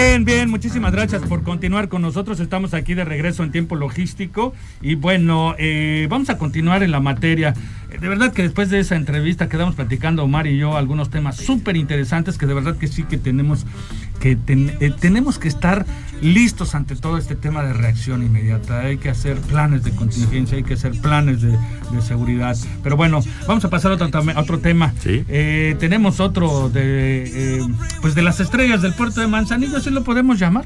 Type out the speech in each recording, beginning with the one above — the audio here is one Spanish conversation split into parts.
Bien, bien, muchísimas gracias por continuar con nosotros. Estamos aquí de regreso en tiempo logístico y bueno, eh, vamos a continuar en la materia. Eh, De verdad que después de esa entrevista quedamos platicando Omar y yo algunos temas súper interesantes que de verdad que sí que tenemos que ten- eh, tenemos que estar listos ante todo este tema de reacción inmediata. Hay que hacer planes de contingencia, hay que hacer planes de, de seguridad. Pero bueno, vamos a pasar a otro, a otro tema. Sí. Eh, tenemos otro de, eh, pues de las estrellas del puerto de Manzanillo, así lo podemos llamar.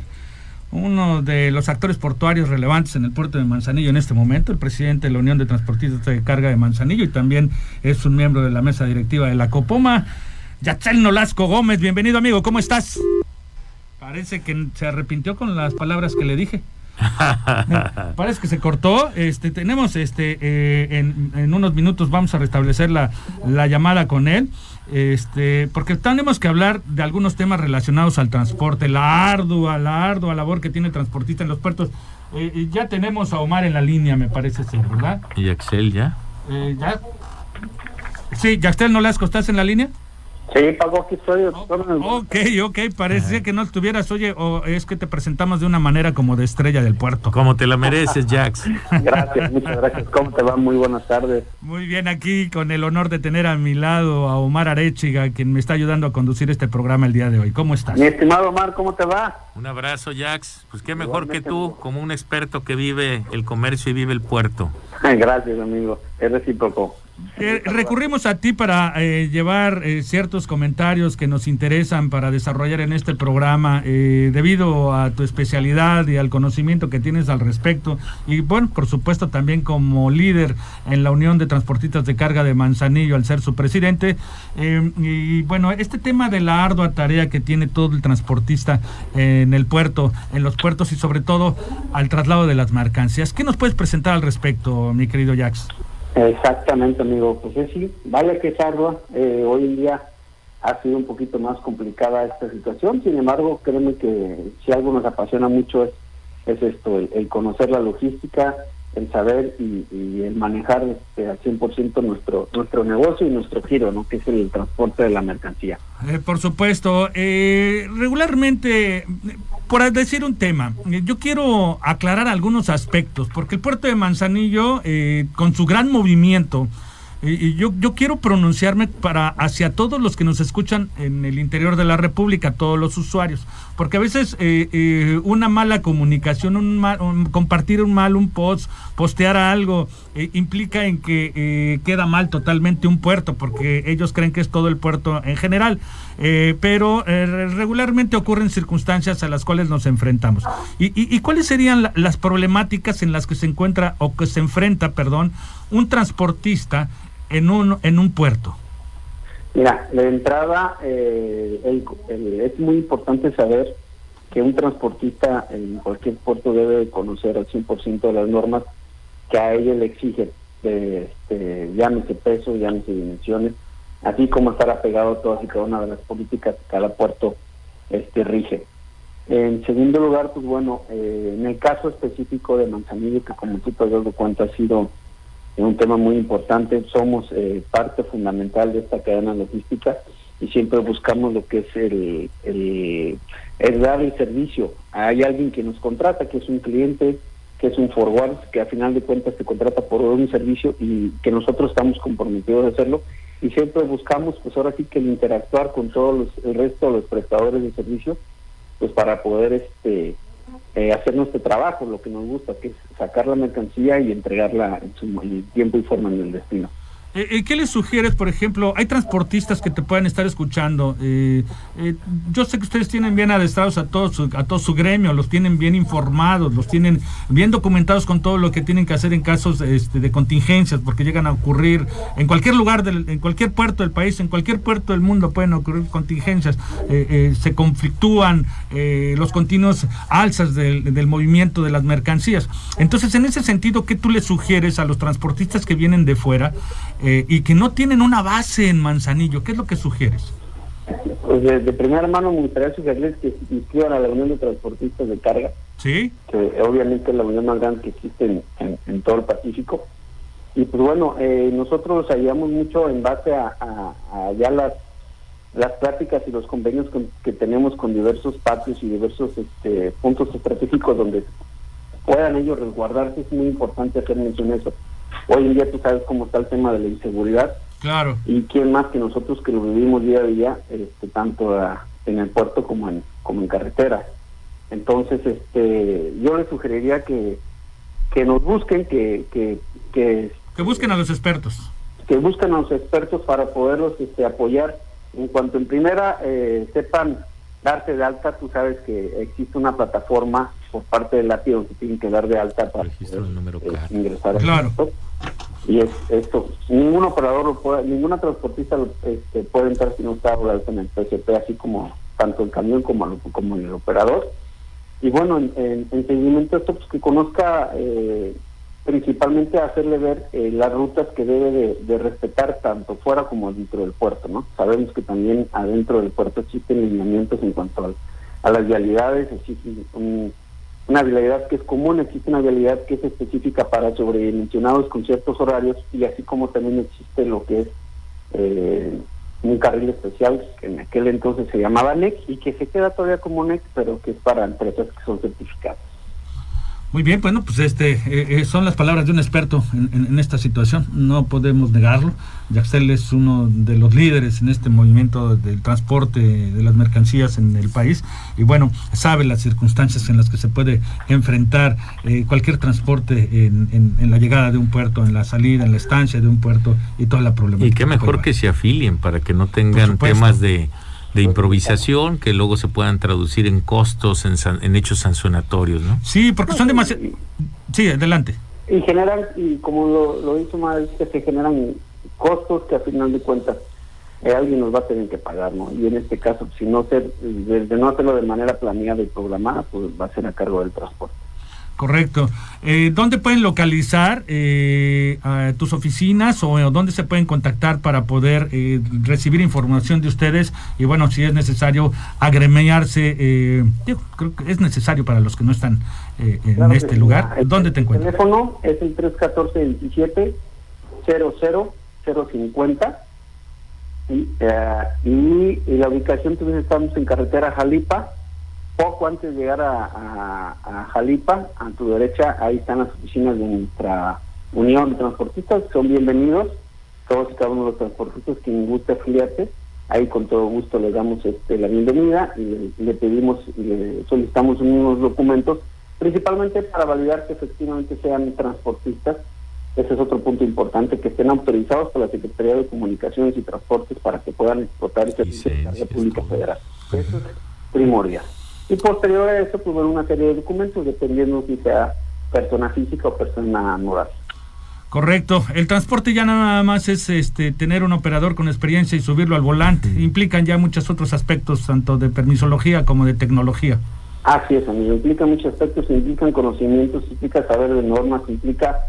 Uno de los actores portuarios relevantes en el puerto de Manzanillo en este momento, el presidente de la Unión de Transportistas de Carga de Manzanillo y también es un miembro de la mesa directiva de la Copoma, Yatzel Nolasco Gómez. Bienvenido amigo, ¿cómo estás? Parece que se arrepintió con las palabras que le dije. Parece que se cortó. Este, tenemos este, eh, en, en unos minutos vamos a restablecer la, la llamada con él. Este, porque tenemos que hablar de algunos temas relacionados al transporte, la ardua, la ardua labor que tiene el transportista en los puertos. Eh, ya tenemos a Omar en la línea, me parece ser, ¿verdad? ¿Y Axel ya? Eh, ya. Sí, Yaxtel Nolasco, ¿estás en la línea? Sí, Paco, aquí estoy. Ok, ok, parecía que no estuvieras, oye, o es que te presentamos de una manera como de estrella del puerto. Como te la mereces, Jax. Gracias, muchas gracias. ¿Cómo te va? Muy buenas tardes. Muy bien, aquí con el honor de tener a mi lado a Omar Arechiga, quien me está ayudando a conducir este programa el día de hoy. ¿Cómo estás? Mi estimado Omar, ¿cómo te va? Un abrazo, Jax. Pues qué mejor que tú, como un experto que vive el comercio y vive el puerto. Gracias, amigo. Es recíproco. Eh, recurrimos a ti para eh, llevar eh, ciertos comentarios que nos interesan para desarrollar en este programa eh, debido a tu especialidad y al conocimiento que tienes al respecto y bueno, por supuesto también como líder en la Unión de Transportistas de Carga de Manzanillo al ser su presidente y bueno, este tema de la ardua tarea que tiene todo el transportista en el puerto, en los puertos y sobre todo al traslado de las mercancías. ¿Qué nos puedes presentar al respecto, mi querido Jax? Exactamente, amigo. Pues es sí, vale que es. Eh, hoy en día ha sido un poquito más complicada esta situación. Sin embargo, créeme que si algo nos apasiona mucho es, es esto, el, conocer la logística, el saber y, y el manejar este, al 100% nuestro, nuestro negocio y nuestro giro, ¿no? que es el transporte de la mercancía. Eh, por supuesto. Eh, regularmente, por decir un tema, eh, yo quiero aclarar algunos aspectos, porque el puerto de Manzanillo, eh, con su gran movimiento, y yo, yo quiero pronunciarme para hacia todos los que nos escuchan en el interior de la República, todos los usuarios, porque a veces eh, eh, una mala comunicación, un mal- un- compartir un mal, un post, postear algo, eh, implica en que queda mal totalmente un puerto, porque ellos creen que es todo el puerto en general, pero regularmente ocurren circunstancias a las cuales nos enfrentamos. ¿Y, y- cuáles serían la- las problemáticas en las que se encuentra o que se enfrenta, perdón, un transportista en un, en un puerto? Mira, de entrada eh, el- es muy importante saber que un transportista en cualquier puerto debe de conocer al 100% de las normas que a ellos le exigen, de, este, llámese peso, llámese dimensiones, así como estar apegado a todas y cada una de las políticas que cada puerto este, rige. En segundo lugar, pues bueno, eh, en el caso específico de Manzanillo, que como tú te dado cuenta ha sido es un tema muy importante. Somos eh, parte fundamental de esta cadena logística y siempre buscamos lo que es el, el, dar el servicio. Hay alguien que nos contrata, que es un cliente, que es un forward, que a final de cuentas te contrata por un servicio y que nosotros estamos comprometidos a hacerlo. Y siempre buscamos, pues ahora sí que interactuar con todos los, el resto de los prestadores de servicio, pues para poder este eh, hacer nuestro trabajo, lo que nos gusta, que es sacar la mercancía y entregarla en su en tiempo y forma en el destino. Eh, eh, ¿Qué les sugieres, por ejemplo? Hay transportistas que te pueden estar escuchando. Eh, yo sé que ustedes tienen bien adestrados a todo, su, a todo su gremio, los tienen bien informados, los tienen bien documentados con todo lo que tienen que hacer en casos este, de contingencias, porque llegan a ocurrir en cualquier lugar, del, en cualquier puerto del país, en cualquier puerto del mundo pueden ocurrir contingencias. se conflictúan los continuos alzas del, del movimiento de las mercancías. Entonces, en ese sentido, ¿qué tú le sugieres a los transportistas que vienen de fuera? Eh, y que no tienen una base en Manzanillo. ¿Qué es lo que sugieres? Pues de, primera mano me gustaría sugerirles que se inscriban a la Unión de Transportistas de Carga. Sí. Que obviamente es la unión más grande que existe en, todo el Pacífico. Y pues bueno, eh, nosotros ayudamos mucho en base a, ya las las prácticas y los convenios que tenemos con diversos patios y diversos este, puntos estratégicos donde puedan ellos resguardarse. Es muy importante hacer mención de eso Hoy en día tú sabes cómo está el tema de la inseguridad. Claro. Y quién más que nosotros que lo vivimos día a día, este, tanto en el puerto como en, como en carretera. Entonces, este, yo les sugeriría que, que nos busquen, que, que, que, busquen a los expertos. Que busquen a los expertos para poderlos este, apoyar. En cuanto en primera eh, sepan darse de alta, tú sabes que existe una plataforma por parte del API donde tienen que dar de alta para poder, eh, ingresar claro. y es esto ningún operador lo puede ninguna transportista este, puede entrar si no está en el PCP así como tanto el camión como, como el operador. Y bueno en, seguimiento a esto pues que conozca eh, principalmente hacerle ver eh, las rutas que debe de, respetar tanto fuera como dentro del puerto no sabemos que también adentro del puerto existen lineamientos en cuanto a, las vialidades existen un una vialidad que es común, existe una vialidad que es específica para sobredimensionados con ciertos horarios y así como también existe lo que es eh, un carril especial que en aquel entonces se llamaba NEC y que se queda todavía como NEC pero que es para empresas que son certificadas. Muy bien, bueno, pues este eh, eh, son las palabras de un experto en, esta situación, no podemos negarlo. Yaxel es uno de los líderes en este movimiento del transporte de las mercancías en el país y bueno, sabe las circunstancias en las que se puede enfrentar eh, cualquier transporte en, la llegada de un puerto, en la salida, en la estancia de un puerto y toda la problemática. Y qué mejor que se afilien para que no tengan temas de de improvisación que luego se puedan traducir en costos, en, hechos sancionatorios, ¿no? Sí, porque son demasiado... Sí, adelante. Y generan, y como lo, lo hizo más, que se generan costos que a final de cuentas eh, alguien nos va a tener que pagar, ¿no? Y en este caso, si no ser, desde no hacerlo de manera planeada y programada, pues va a ser a cargo del transporte. Correcto. Eh, ¿Dónde pueden localizar eh, tus oficinas o dónde se pueden contactar para poder eh, recibir información de ustedes? Y bueno, si es necesario agremiarse, eh, creo que es necesario para los que no están en este lugar. ¿Dónde te encuentras? El teléfono es el 314-27 00050 y, y, la ubicación, entonces estamos en carretera Jalipa poco antes de llegar a, Jalipa, a tu derecha, ahí están las oficinas de nuestra Unión de Transportistas, son bienvenidos, todos y cada uno de los transportistas que guste afiliarse, ahí con todo gusto le damos este, la bienvenida y le, pedimos, le solicitamos unos documentos, principalmente para validar que efectivamente sean transportistas, ese es otro punto importante, que estén autorizados por la Secretaría de Comunicaciones y Transportes para que puedan explotar ese servicio de la República Federal. Eso es primordial. Y posterior a eso, pues bueno, una serie de documentos, dependiendo si sea persona física o persona moral. Correcto. El transporte ya nada más es este tener un operador con experiencia y subirlo al volante. Implican ya muchos otros aspectos, tanto de permisología como de tecnología. Así es, amigo. Implica muchos aspectos, implican conocimientos, implica saber de normas, implica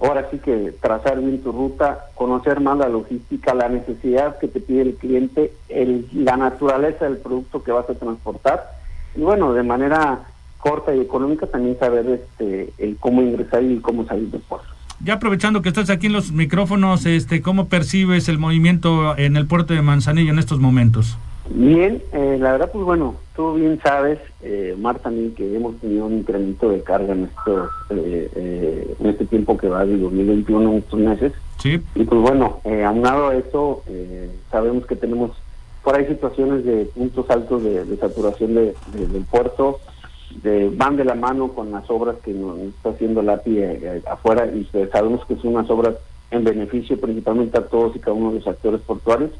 ahora sí que trazar bien tu ruta, conocer más la logística, la necesidad que te pide el cliente, el, la naturaleza del producto que vas a transportar y bueno, de manera corta y económica también saber este el cómo ingresar y cómo salir del puerto. Ya aprovechando que estás aquí en los micrófonos, este, ¿cómo percibes el movimiento en el puerto de Manzanillo en estos momentos? Bien, eh, la verdad, pues bueno, tú bien sabes, eh, Marta, también que hemos tenido un incremento de carga en, estos, eh, eh, en este tiempo que va de 2021, en estos meses. Sí. Y pues bueno, aunado a eso, sabemos que tenemos por ahí situaciones de puntos altos de, saturación de, del puerto, de, van de la mano con las obras que nos está haciendo la API eh, afuera y sabemos que son unas obras en beneficio principalmente a todos y cada uno de los actores portuarios.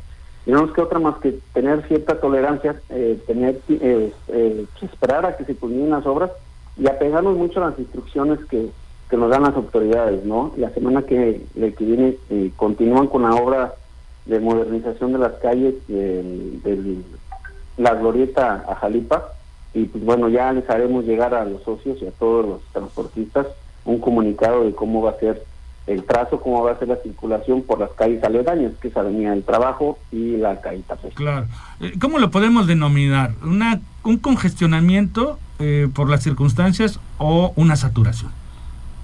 Y no nos queda otra más que tener cierta tolerancia, eh, tener eh, eh, esperar a que se culminen las obras y apegarnos mucho a las instrucciones que, nos dan las autoridades, ¿no? La semana que viene continúan con la obra de modernización de las calles de, la glorieta a Jalipa y pues bueno, ya les haremos llegar a los socios y a todos los transportistas un comunicado de cómo va a ser el trazo, cómo va a ser la circulación por las calles aledañas, que es Avenida del Trabajo y la calle Tapes. Claro. Eh, ¿Cómo lo podemos denominar? Una, ¿Un congestionamiento eh, por las circunstancias o una saturación?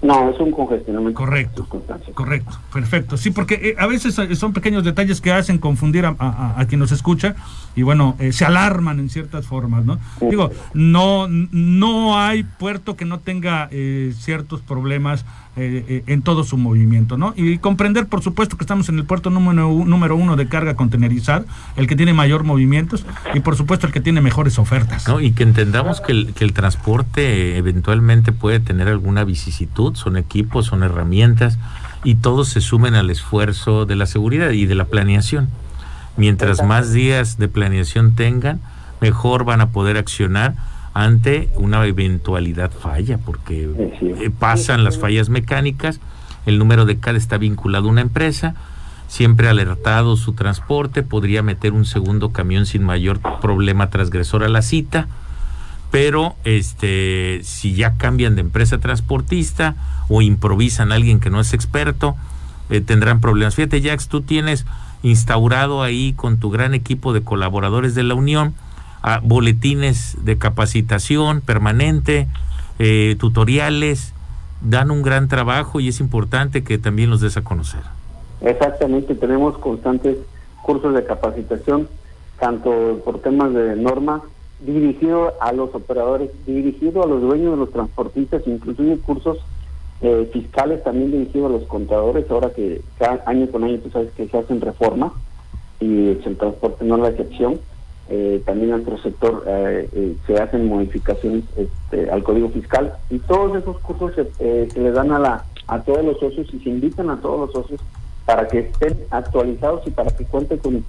No, es un congestionamiento. Correcto, correcto, perfecto. Sí, porque eh, a veces son pequeños detalles que hacen confundir a, quien nos escucha y bueno, se alarman en ciertas formas, ¿no? Digo, no, no hay puerto que no tenga ciertos problemas eh, eh, en todo su movimiento, ¿no? Y comprender, por supuesto, que estamos en el puerto número, número uno de carga contenerizar, el que tiene mayor movimientos y, por supuesto, el que tiene mejores ofertas. ¿No? Y que entendamos que el, que el transporte eventualmente puede tener alguna vicisitud, son equipos, son herramientas y todos se sumen al esfuerzo de la seguridad y de la planeación. Mientras más días de planeación tengan, mejor van a poder accionar ante una eventualidad falla, porque eh, pasan las fallas mecánicas, el número de CAD está vinculado a una empresa, siempre alertado su transporte, podría meter un segundo camión sin mayor problema transgresor a la cita, pero este si ya cambian de empresa transportista o improvisan a alguien que no es experto, eh, tendrán problemas. Fíjate, Jax, tú tienes instaurado ahí con tu gran equipo de colaboradores de la Unión, a boletines de capacitación permanente, eh, tutoriales, dan un gran trabajo y es importante que también los des a conocer. Exactamente, tenemos constantes cursos de capacitación, tanto por temas de norma, dirigido a los operadores, dirigido a los dueños de los transportistas, inclusive cursos eh, fiscales también dirigidos a los contadores, ahora que cada año con año tú sabes que se hacen reformas y el transporte no es la excepción eh, también en nuestro sector eh, eh, se hacen modificaciones este, al código fiscal y todos esos cursos se, se les dan a la a todos los socios y se invitan a todos los socios para que estén actualizados y para que cuenten con,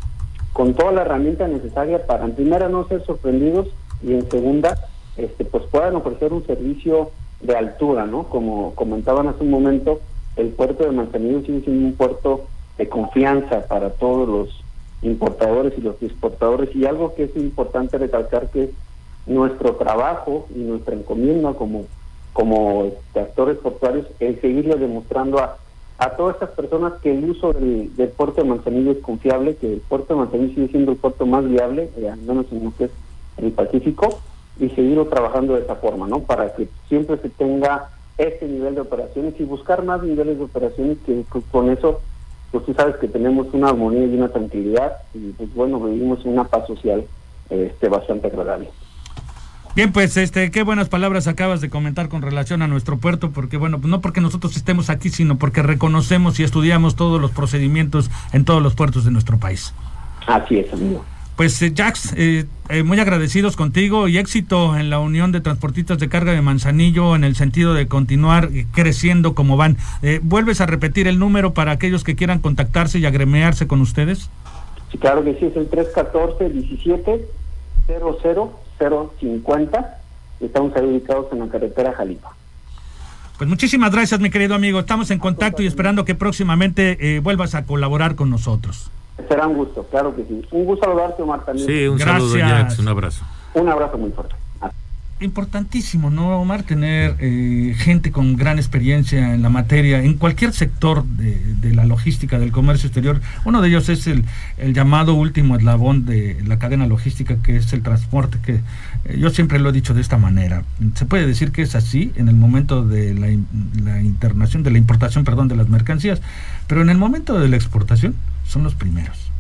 con toda la herramienta necesaria para en primera no ser sorprendidos y en segunda este pues puedan ofrecer un servicio de altura, ¿no? Como comentaban hace un momento, el puerto de Manzanillo sigue siendo un puerto de confianza para todos los importadores y los exportadores. Y algo que es importante recalcar que nuestro trabajo y nuestra encomienda como, como actores portuarios es seguirle demostrando a, a todas estas personas que el uso del, puerto de Manzanillo es confiable, que el puerto de Manzanillo sigue siendo el puerto más viable, eh, al menos en lo que es el Pacífico, y seguirlo trabajando de esa forma, ¿no? Para que siempre se tenga este nivel de operaciones y buscar más niveles de operaciones que con eso pues tú sabes que tenemos una armonía y una tranquilidad y pues bueno, vivimos una paz social este, bastante agradable. Bien, pues este, qué buenas palabras acabas de comentar con relación a nuestro puerto, porque bueno, no porque nosotros estemos aquí, sino porque reconocemos y estudiamos todos los procedimientos en todos los puertos de nuestro país. Así es, amigo. Pues eh, Jax, eh, eh, muy agradecidos contigo y éxito en la Unión de Transportistas de Carga de Manzanillo en el sentido de continuar creciendo como van. ¿Vuelves a repetir el número para aquellos que quieran contactarse y agremiarse con ustedes? Sí, claro que sí, es el 314-17-00050. Estamos ahí ubicados en la carretera Jalipa. Pues muchísimas gracias, mi querido amigo. Estamos en contacto y esperando que próximamente vuelvas a colaborar con nosotros. Será un gusto, claro que sí. Un gusto saludarte, Omar, también. Sí, un saludo, Jax, un abrazo. Un abrazo muy fuerte. Importantísimo, ¿no, Omar? Tener eh, gente con gran experiencia en la materia, en cualquier sector de, la logística, del comercio exterior. Uno de ellos es el, el, llamado último eslabón de la cadena logística, que es el transporte, que eh, yo siempre lo he dicho de esta manera. Se puede decir que es así en el momento de la, la internación, de la importación, perdón, de las mercancías, pero en el momento de la exportación, son los primeros.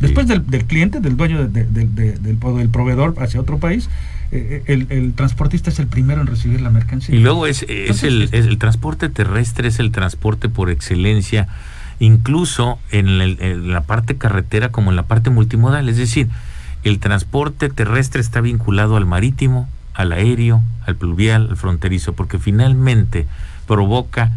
Después del, cliente, del dueño del, del, proveedor hacia otro país, eh, eh, el, transportista es el primero en recibir la mercancía. Y luego es, es, el, es el transporte terrestre, es el transporte por excelencia, incluso en, la parte carretera como en la parte multimodal. Es decir, el transporte terrestre está vinculado al marítimo, al aéreo, al pluvial, al fronterizo, porque finalmente provoca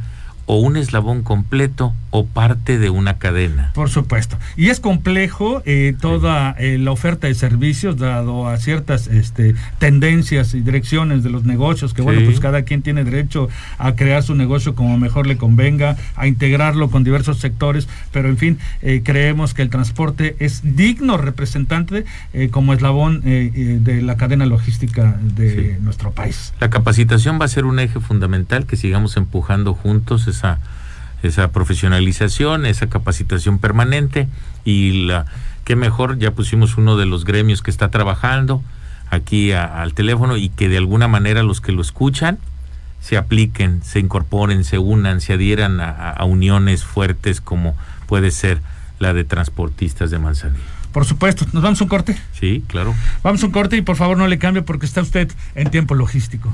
o un eslabón completo o parte de una cadena. Por supuesto. Y es complejo eh, toda eh, la oferta de servicios dado a ciertas este, tendencias y direcciones de los negocios, que bueno, pues cada quien tiene derecho a crear su negocio como mejor le convenga, a integrarlo con diversos sectores, pero en fin, eh, creemos que el transporte es digno representante como eslabón de la cadena logística de nuestro país. La capacitación va a ser un eje fundamental que sigamos empujando juntos esa, esa profesionalización, esa capacitación permanente y la que mejor ya pusimos uno de los gremios que está trabajando aquí al teléfono y que de alguna manera los que lo escuchan se apliquen, se incorporen, se unan, se adhieran a, uniones fuertes como puede ser la de transportistas de Manzanillo. Por supuesto, ¿nos vamos a un corte? Sí, claro. Vamos a un corte y por favor no le cambie porque está usted en tiempo logístico.